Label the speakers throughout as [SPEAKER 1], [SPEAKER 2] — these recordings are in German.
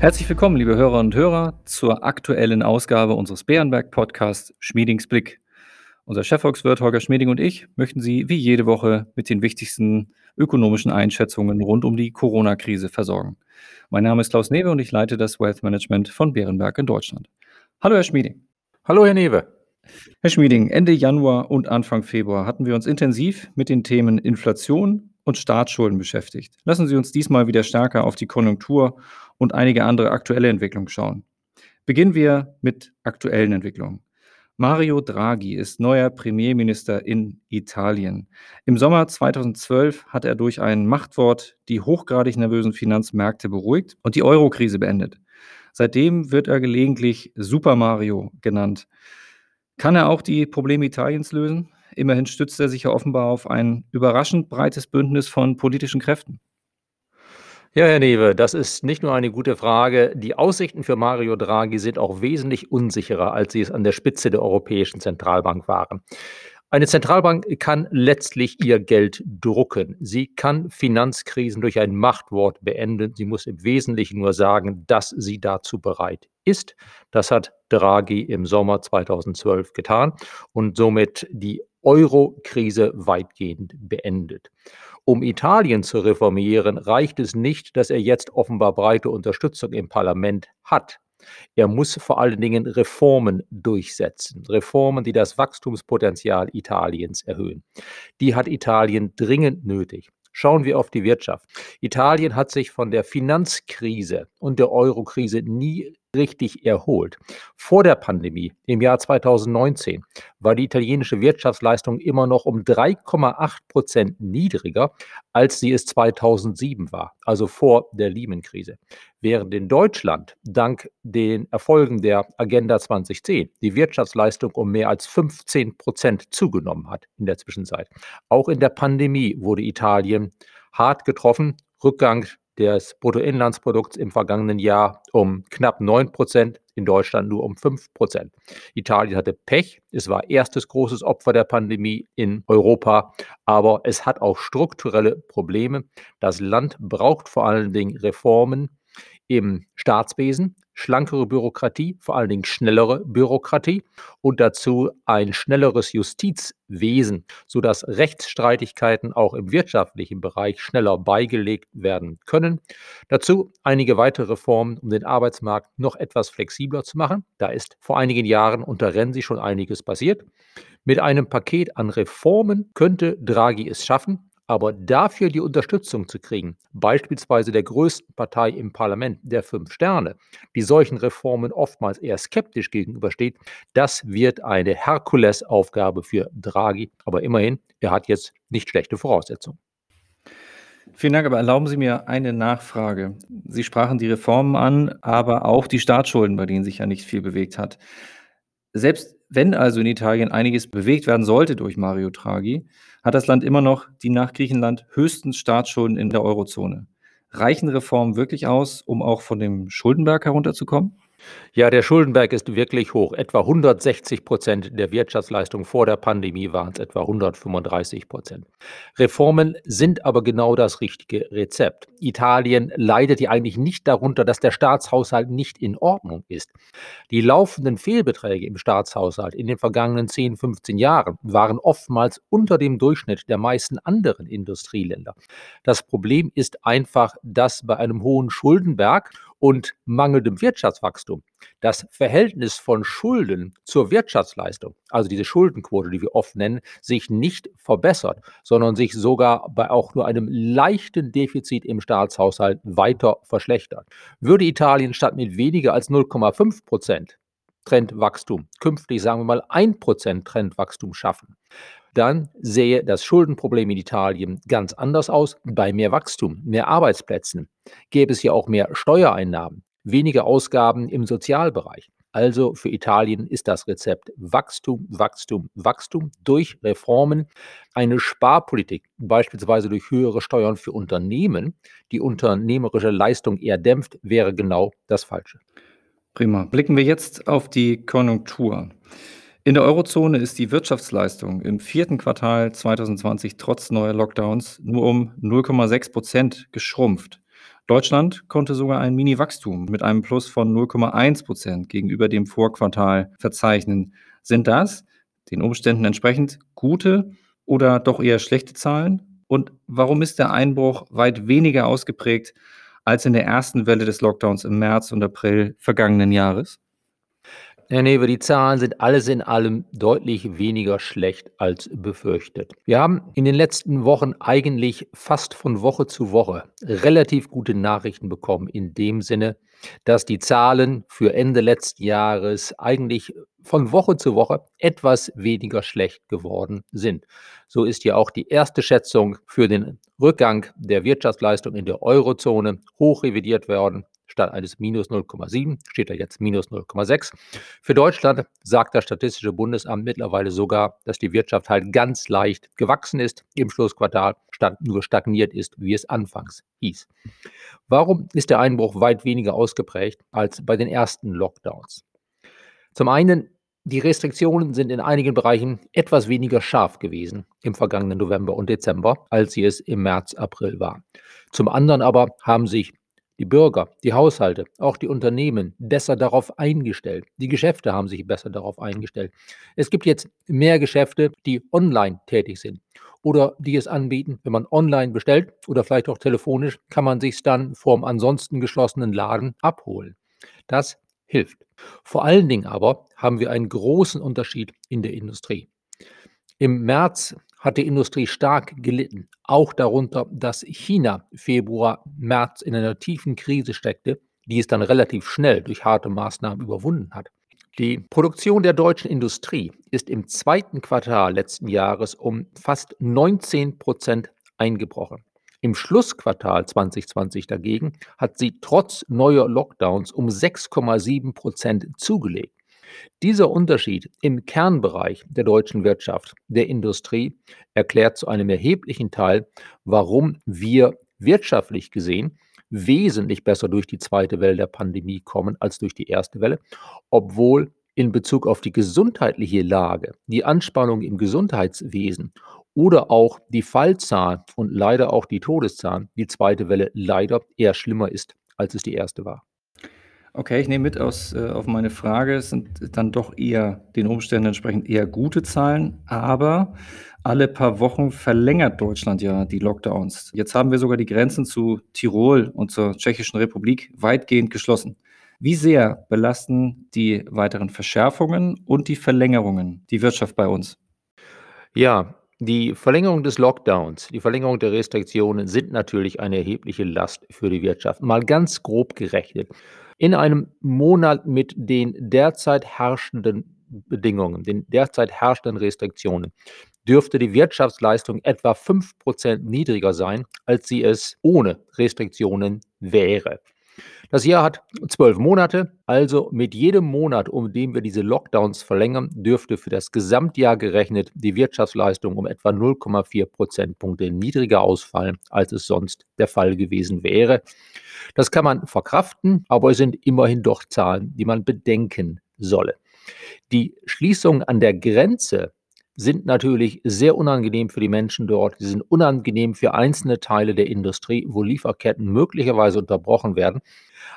[SPEAKER 1] Herzlich willkommen, liebe Hörer und Hörer, zur aktuellen Ausgabe unseres Bärenberg-Podcasts Schmiedings Blick. Unser Chefvolkswirt Holger Schmieding und ich möchten Sie wie jede Woche mit den wichtigsten ökonomischen Einschätzungen rund um die Corona-Krise versorgen. Mein Name ist Klaus Newe und ich leite das Wealth Management von Bärenberg in Deutschland. Hallo, Herr Schmieding.
[SPEAKER 2] Hallo, Herr Newe.
[SPEAKER 1] Herr Schmieding, Ende Januar und Anfang Februar hatten wir uns intensiv mit den Themen Inflation und Staatsschulden beschäftigt. Lassen Sie uns diesmal wieder stärker auf die Konjunktur und einige andere aktuelle Entwicklungen schauen. Beginnen wir mit aktuellen Entwicklungen. Mario Draghi ist neuer Premierminister in Italien. Im Sommer 2012 hat er durch ein Machtwort die hochgradig nervösen Finanzmärkte beruhigt und die Euro-Krise beendet. Seitdem wird er gelegentlich Super Mario genannt. Kann er auch die Probleme Italiens lösen? Immerhin stützt er sich ja offenbar auf ein überraschend breites Bündnis von politischen Kräften.
[SPEAKER 2] Ja, Herr Newe, das ist nicht nur eine gute Frage. Die Aussichten für Mario Draghi sind auch wesentlich unsicherer, als sie es an der Spitze der Europäischen Zentralbank waren. Eine Zentralbank kann letztlich ihr Geld drucken. Sie kann Finanzkrisen durch ein Machtwort beenden. Sie muss im Wesentlichen nur sagen, dass sie dazu bereit ist. Das hat Draghi im Sommer 2012 getan und somit die Euro-Krise weitgehend beendet. Um Italien zu reformieren, reicht es nicht, dass er jetzt offenbar breite Unterstützung im Parlament hat. Er muss vor allen Dingen Reformen durchsetzen. Reformen, die das Wachstumspotenzial Italiens erhöhen. Die hat Italien dringend nötig. Schauen wir auf die Wirtschaft. Italien hat sich von der Finanzkrise und der Eurokrise nie richtig erholt. Vor der Pandemie im Jahr 2019 war die italienische Wirtschaftsleistung immer noch um 3,8 Prozent niedriger, als sie es 2007 war, also vor der Lehman-Krise. Während in Deutschland dank den Erfolgen der Agenda 2010 die Wirtschaftsleistung um mehr als 15 Prozent zugenommen hat in der Zwischenzeit. Auch in der Pandemie wurde Italien hart getroffen. Rückgang des Bruttoinlandsprodukts im vergangenen Jahr um knapp 9 Prozent, in Deutschland nur um 5 Prozent. Italien hatte Pech, es war erstes großes Opfer der Pandemie in Europa, aber es hat auch strukturelle Probleme. Das Land braucht vor allen Dingen Reformen im Staatswesen, schlankere Bürokratie, vor allen Dingen schnellere Bürokratie und dazu ein schnelleres Justizwesen, sodass Rechtsstreitigkeiten auch im wirtschaftlichen Bereich schneller beigelegt werden können. Dazu einige weitere Reformen, um den Arbeitsmarkt noch etwas flexibler zu machen. Da ist vor einigen Jahren unter Renzi schon einiges passiert. Mit einem Paket an Reformen könnte Draghi es schaffen, aber dafür die Unterstützung zu kriegen, beispielsweise der größten Partei im Parlament, der Fünf Sterne, die solchen Reformen oftmals eher skeptisch gegenübersteht, das wird eine Herkulesaufgabe für Draghi. Aber immerhin, er hat jetzt nicht schlechte Voraussetzungen.
[SPEAKER 1] Vielen Dank, aber erlauben Sie mir eine Nachfrage. Sie sprachen die Reformen an, aber auch die Staatsschulden, bei denen sich ja nicht viel bewegt hat. Selbst wenn also in Italien einiges bewegt werden sollte durch Mario Draghi, hat das Land immer noch die nach Griechenland höchsten Staatsschulden in der Eurozone. Reichen Reformen wirklich aus, um auch von dem Schuldenberg herunterzukommen?
[SPEAKER 2] Ja, der Schuldenberg ist wirklich hoch. Etwa 160 Prozent der Wirtschaftsleistung vor der Pandemie waren es etwa 135 Prozent. Reformen sind aber genau das richtige Rezept. Italien leidet ja eigentlich nicht darunter, dass der Staatshaushalt nicht in Ordnung ist. Die laufenden Fehlbeträge im Staatshaushalt in den vergangenen 10, 15 Jahren waren oftmals unter dem Durchschnitt der meisten anderen Industrieländer. Das Problem ist einfach, dass bei einem hohen Schuldenberg und mangelndem Wirtschaftswachstum das Verhältnis von Schulden zur Wirtschaftsleistung, also diese Schuldenquote, die wir oft nennen, sich nicht verbessert, sondern sich sogar bei auch nur einem leichten Defizit im Staatshaushalt weiter verschlechtert. Würde Italien statt mit weniger als 0,5 Prozent Trendwachstum künftig, sagen wir mal, 1 Prozent Trendwachstum schaffen, dann sähe das Schuldenproblem in Italien ganz anders aus. Bei mehr Wachstum, mehr Arbeitsplätzen gäbe es ja auch mehr Steuereinnahmen, weniger Ausgaben im Sozialbereich. Also für Italien ist das Rezept Wachstum, Wachstum, Wachstum durch Reformen. Eine Sparpolitik, beispielsweise durch höhere Steuern für Unternehmen, die unternehmerische Leistung eher dämpft, wäre genau das Falsche.
[SPEAKER 1] Prima. Blicken wir jetzt auf die Konjunktur. In der Eurozone ist die Wirtschaftsleistung im vierten Quartal 2020 trotz neuer Lockdowns nur um 0,6 Prozent geschrumpft. Deutschland konnte sogar ein Mini-Wachstum mit einem Plus von 0,1 Prozent gegenüber dem Vorquartal verzeichnen. Sind das den Umständen entsprechend gute oder doch eher schlechte Zahlen? Und warum ist der Einbruch weit weniger ausgeprägt als in der ersten Welle des Lockdowns im März und April vergangenen Jahres?
[SPEAKER 2] Herr Newe, die Zahlen sind alles in allem deutlich weniger schlecht als befürchtet. Wir haben in den letzten Wochen eigentlich fast von Woche zu Woche relativ gute Nachrichten bekommen, in dem Sinne, dass die Zahlen für Ende letzten Jahres eigentlich von Woche zu Woche etwas weniger schlecht geworden sind. So ist ja auch die erste Schätzung für den Rückgang der Wirtschaftsleistung in der Eurozone hoch revidiert worden statt eines minus 0,7 steht da jetzt minus 0,6. Für Deutschland sagt das Statistische Bundesamt mittlerweile sogar, dass die Wirtschaft halt ganz leicht gewachsen ist im Schlussquartal, statt nur stagniert ist, wie es anfangs hieß. Warum ist der Einbruch weit weniger ausgeprägt als bei den ersten Lockdowns? Zum einen die Restriktionen sind in einigen Bereichen etwas weniger scharf gewesen im vergangenen November und Dezember, als sie es im März, April waren. Zum anderen aber haben sich die Bürger, die Haushalte, auch die Unternehmen besser darauf eingestellt. Die Geschäfte haben sich besser darauf eingestellt. Es gibt jetzt mehr Geschäfte, die online tätig sind oder die es anbieten, wenn man online bestellt oder vielleicht auch telefonisch, kann man sich dann vorm ansonsten geschlossenen Laden abholen. Das hilft. Vor allen Dingen aber haben wir einen großen Unterschied in der Industrie. Im März hat die Industrie stark gelitten, auch darunter, dass China Februar, März in einer tiefen Krise steckte, die es dann relativ schnell durch harte Maßnahmen überwunden hat. Die Produktion der deutschen Industrie ist im zweiten Quartal letzten Jahres um fast 19 Prozent eingebrochen. Im Schlussquartal 2020 dagegen hat sie trotz neuer Lockdowns um 6,7 Prozent zugelegt. Dieser Unterschied im Kernbereich der deutschen Wirtschaft, der Industrie, erklärt zu einem erheblichen Teil, warum wir wirtschaftlich gesehen wesentlich besser durch die zweite Welle der Pandemie kommen als durch die erste Welle, obwohl in Bezug auf die gesundheitliche Lage, die Anspannung im Gesundheitswesen oder auch die Fallzahlen und leider auch die Todeszahlen, die zweite Welle leider eher schlimmer ist, als es die erste war.
[SPEAKER 1] Okay, ich nehme mit aus äh, auf meine Frage. Es sind dann doch eher den Umständen entsprechend eher gute Zahlen, aber alle paar Wochen verlängert Deutschland ja die Lockdowns. Jetzt haben wir sogar die Grenzen zu Tirol und zur Tschechischen Republik weitgehend geschlossen. Wie sehr belasten die weiteren Verschärfungen und die Verlängerungen die Wirtschaft bei uns?
[SPEAKER 2] Ja, die Verlängerung des Lockdowns, die Verlängerung der Restriktionen sind natürlich eine erhebliche Last für die Wirtschaft. Mal ganz grob gerechnet. In einem Monat mit den derzeit herrschenden Bedingungen, den derzeit herrschenden Restriktionen, dürfte die Wirtschaftsleistung etwa 5% niedriger sein, als sie es ohne Restriktionen wäre. Das Jahr hat zwölf Monate, also mit jedem Monat, um den wir diese Lockdowns verlängern, dürfte für das Gesamtjahr gerechnet die Wirtschaftsleistung um etwa 0,4 Prozentpunkte niedriger ausfallen, als es sonst der Fall gewesen wäre. Das kann man verkraften, aber es sind immerhin doch Zahlen, die man bedenken solle. Die Schließung an der Grenze sind natürlich sehr unangenehm für die Menschen dort. Sie sind unangenehm für einzelne Teile der Industrie, wo Lieferketten möglicherweise unterbrochen werden.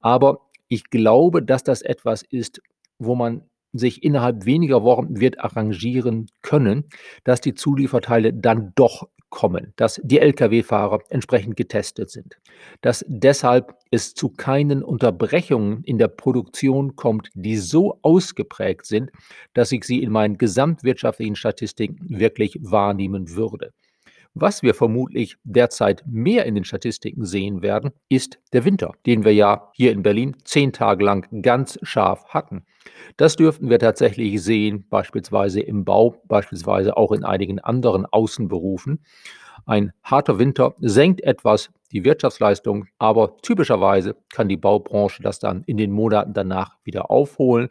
[SPEAKER 2] Aber ich glaube, dass das etwas ist, wo man sich innerhalb weniger Wochen wird arrangieren können, dass die Zulieferteile dann doch kommen, dass die Lkw-Fahrer entsprechend getestet sind, dass deshalb es zu keinen Unterbrechungen in der Produktion kommt, die so ausgeprägt sind, dass ich sie in meinen gesamtwirtschaftlichen Statistiken wirklich wahrnehmen würde. Was wir vermutlich derzeit mehr in den Statistiken sehen werden, ist der Winter, den wir ja hier in Berlin zehn Tage lang ganz scharf hatten. Das dürften wir tatsächlich sehen, beispielsweise im Bau, beispielsweise auch in einigen anderen Außenberufen. Ein harter Winter senkt etwas die Wirtschaftsleistung, aber typischerweise kann die Baubranche das dann in den Monaten danach wieder aufholen.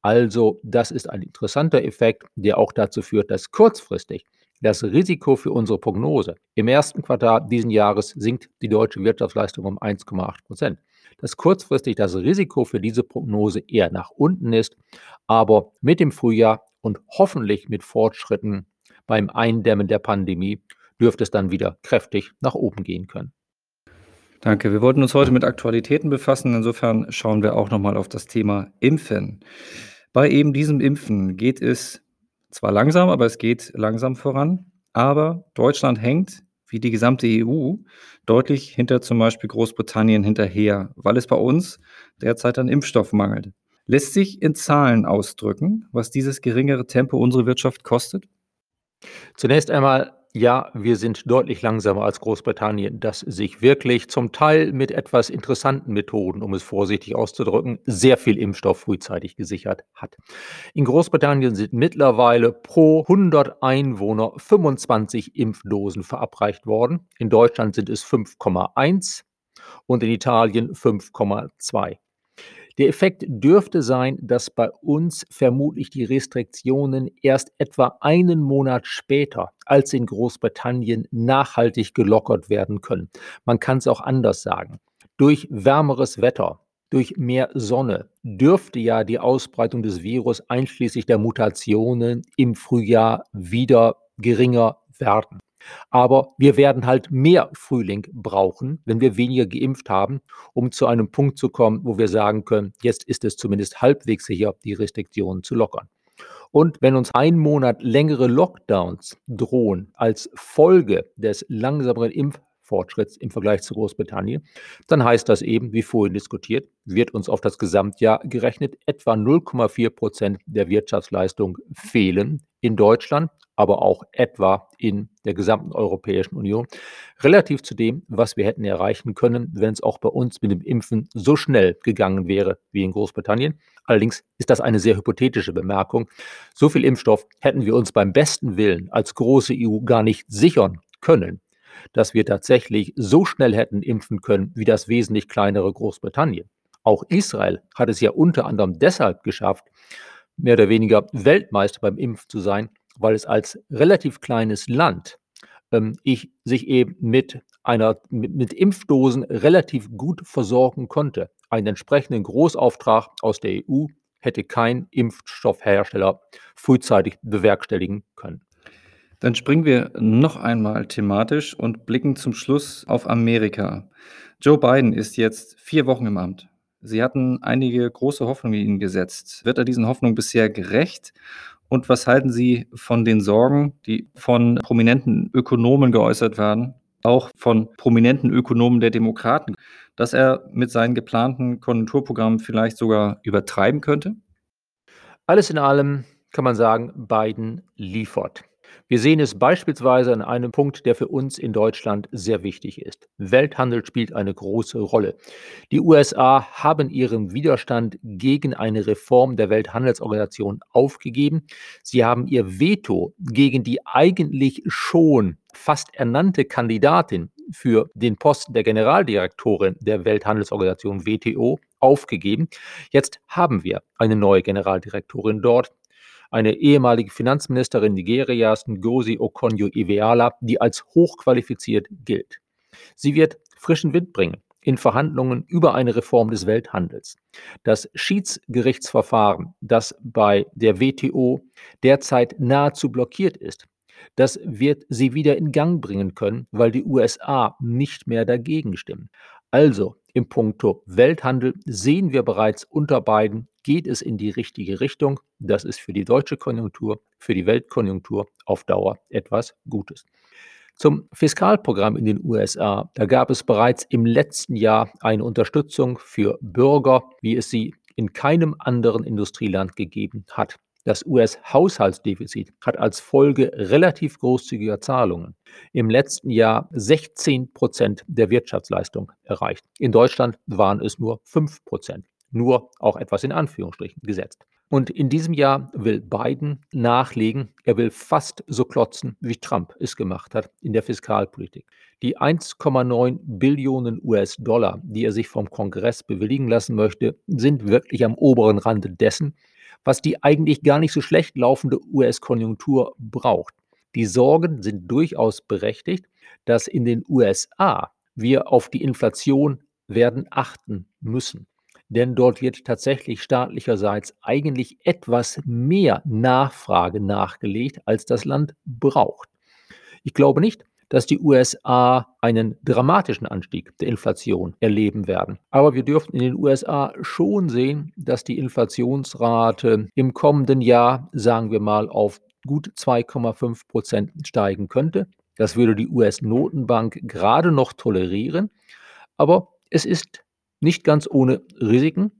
[SPEAKER 2] Also das ist ein interessanter Effekt, der auch dazu führt, dass kurzfristig das Risiko für unsere Prognose. Im ersten Quartal diesen Jahres sinkt die deutsche Wirtschaftsleistung um 1,8 Prozent. Dass kurzfristig das Risiko für diese Prognose eher nach unten ist, aber mit dem Frühjahr und hoffentlich mit Fortschritten beim Eindämmen der Pandemie dürfte es dann wieder kräftig nach oben gehen können.
[SPEAKER 1] Danke. Wir wollten uns heute mit Aktualitäten befassen. Insofern schauen wir auch noch mal auf das Thema Impfen. Bei eben diesem Impfen geht es zwar langsam, aber es geht langsam voran. Aber Deutschland hängt, wie die gesamte EU, deutlich hinter zum Beispiel Großbritannien hinterher, weil es bei uns derzeit an Impfstoff mangelt. Lässt sich in Zahlen ausdrücken, was dieses geringere Tempo unsere Wirtschaft kostet?
[SPEAKER 2] Zunächst einmal ja, wir sind deutlich langsamer als Großbritannien, das sich wirklich zum Teil mit etwas interessanten Methoden, um es vorsichtig auszudrücken, sehr viel Impfstoff frühzeitig gesichert hat. In Großbritannien sind mittlerweile pro 100 Einwohner 25 Impfdosen verabreicht worden. In Deutschland sind es 5,1 und in Italien 5,2. Der Effekt dürfte sein, dass bei uns vermutlich die Restriktionen erst etwa einen Monat später als in Großbritannien nachhaltig gelockert werden können. Man kann es auch anders sagen. Durch wärmeres Wetter, durch mehr Sonne dürfte ja die Ausbreitung des Virus einschließlich der Mutationen im Frühjahr wieder geringer werden. Aber wir werden halt mehr Frühling brauchen, wenn wir weniger geimpft haben, um zu einem Punkt zu kommen, wo wir sagen können, jetzt ist es zumindest halbwegs sicher, die Restriktionen zu lockern. Und wenn uns ein Monat längere Lockdowns drohen als Folge des langsameren Fortschritts im Vergleich zu Großbritannien, dann heißt das eben, wie vorhin diskutiert, wird uns auf das Gesamtjahr gerechnet etwa 0,4 Prozent der Wirtschaftsleistung fehlen in Deutschland, aber auch etwa in der gesamten Europäischen Union, relativ zu dem, was wir hätten erreichen können, wenn es auch bei uns mit dem Impfen so schnell gegangen wäre wie in Großbritannien. Allerdings ist das eine sehr hypothetische Bemerkung. So viel Impfstoff hätten wir uns beim besten Willen als große EU gar nicht sichern können dass wir tatsächlich so schnell hätten impfen können wie das wesentlich kleinere Großbritannien. Auch Israel hat es ja unter anderem deshalb geschafft, mehr oder weniger Weltmeister beim Impfen zu sein, weil es als relativ kleines Land ähm, ich sich eben mit einer mit, mit Impfdosen relativ gut versorgen konnte. Einen entsprechenden Großauftrag aus der EU hätte kein Impfstoffhersteller frühzeitig bewerkstelligen können.
[SPEAKER 1] Dann springen wir noch einmal thematisch und blicken zum Schluss auf Amerika. Joe Biden ist jetzt vier Wochen im Amt. Sie hatten einige große Hoffnungen in ihn gesetzt. Wird er diesen Hoffnungen bisher gerecht? Und was halten Sie von den Sorgen, die von prominenten Ökonomen geäußert werden, auch von prominenten Ökonomen der Demokraten, dass er mit seinen geplanten Konjunkturprogrammen vielleicht sogar übertreiben könnte?
[SPEAKER 2] Alles in allem kann man sagen, Biden liefert. Wir sehen es beispielsweise an einem Punkt, der für uns in Deutschland sehr wichtig ist. Welthandel spielt eine große Rolle. Die USA haben ihren Widerstand gegen eine Reform der Welthandelsorganisation aufgegeben. Sie haben ihr Veto gegen die eigentlich schon fast ernannte Kandidatin für den Posten der Generaldirektorin der Welthandelsorganisation WTO aufgegeben. Jetzt haben wir eine neue Generaldirektorin dort eine ehemalige Finanzministerin Nigerias, Ngozi Okonjo-Iweala, die als hochqualifiziert gilt. Sie wird frischen Wind bringen in Verhandlungen über eine Reform des Welthandels. Das Schiedsgerichtsverfahren, das bei der WTO derzeit nahezu blockiert ist, das wird sie wieder in Gang bringen können, weil die USA nicht mehr dagegen stimmen. Also im Punkto Welthandel sehen wir bereits unter beiden geht es in die richtige Richtung. Das ist für die deutsche Konjunktur, für die Weltkonjunktur auf Dauer etwas Gutes. Zum Fiskalprogramm in den USA, da gab es bereits im letzten Jahr eine Unterstützung für Bürger, wie es sie in keinem anderen Industrieland gegeben hat. Das US-Haushaltsdefizit hat als Folge relativ großzügiger Zahlungen im letzten Jahr 16 Prozent der Wirtschaftsleistung erreicht. In Deutschland waren es nur 5 Prozent. Nur auch etwas in Anführungsstrichen gesetzt. Und in diesem Jahr will Biden nachlegen. Er will fast so klotzen, wie Trump es gemacht hat in der Fiskalpolitik. Die 1,9 Billionen US-Dollar, die er sich vom Kongress bewilligen lassen möchte, sind wirklich am oberen Rande dessen, was die eigentlich gar nicht so schlecht laufende US-Konjunktur braucht. Die Sorgen sind durchaus berechtigt, dass in den USA wir auf die Inflation werden achten müssen. Denn dort wird tatsächlich staatlicherseits eigentlich etwas mehr Nachfrage nachgelegt, als das Land braucht. Ich glaube nicht, dass die USA einen dramatischen Anstieg der Inflation erleben werden. Aber wir dürften in den USA schon sehen, dass die Inflationsrate im kommenden Jahr, sagen wir mal, auf gut 2,5 Prozent steigen könnte. Das würde die US-Notenbank gerade noch tolerieren. Aber es ist nicht ganz ohne Risiken.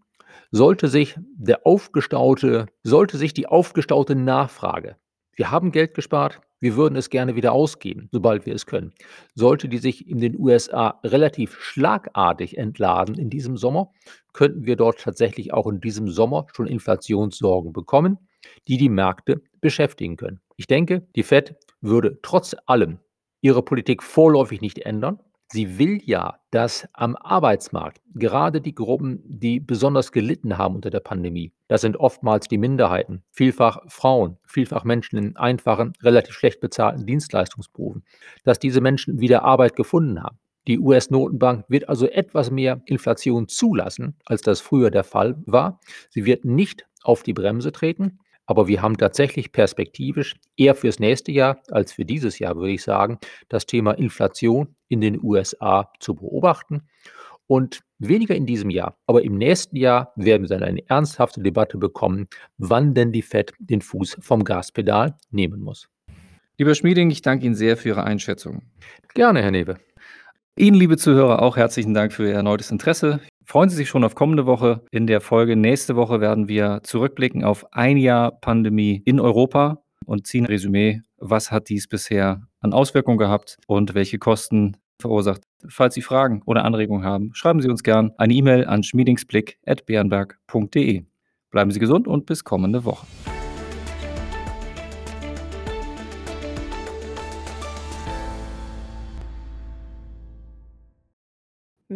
[SPEAKER 2] Sollte sich der aufgestaute, sollte sich die aufgestaute Nachfrage, wir haben Geld gespart, wir würden es gerne wieder ausgeben, sobald wir es können. Sollte die sich in den USA relativ schlagartig entladen in diesem Sommer, könnten wir dort tatsächlich auch in diesem Sommer schon Inflationssorgen bekommen, die die Märkte beschäftigen können. Ich denke, die Fed würde trotz allem ihre Politik vorläufig nicht ändern. Sie will ja, dass am Arbeitsmarkt gerade die Gruppen, die besonders gelitten haben unter der Pandemie, das sind oftmals die Minderheiten, vielfach Frauen, vielfach Menschen in einfachen, relativ schlecht bezahlten Dienstleistungsberufen, dass diese Menschen wieder Arbeit gefunden haben. Die US-Notenbank wird also etwas mehr Inflation zulassen, als das früher der Fall war. Sie wird nicht auf die Bremse treten. Aber wir haben tatsächlich perspektivisch eher fürs nächste Jahr als für dieses Jahr, würde ich sagen, das Thema Inflation in den USA zu beobachten. Und weniger in diesem Jahr, aber im nächsten Jahr werden wir dann eine ernsthafte Debatte bekommen, wann denn die Fed den Fuß vom Gaspedal nehmen muss.
[SPEAKER 1] Lieber Schmieding, ich danke Ihnen sehr für Ihre Einschätzung.
[SPEAKER 2] Gerne, Herr Newe.
[SPEAKER 1] Ihnen, liebe Zuhörer, auch herzlichen Dank für Ihr erneutes Interesse. Freuen Sie sich schon auf kommende Woche. In der Folge nächste Woche werden wir zurückblicken auf ein Jahr Pandemie in Europa und ziehen ein Resümee. Was hat dies bisher an Auswirkungen gehabt und welche Kosten verursacht? Falls Sie Fragen oder Anregungen haben, schreiben Sie uns gern eine E-Mail an schmiedingsblick.bernberg.de. Bleiben Sie gesund und bis kommende Woche.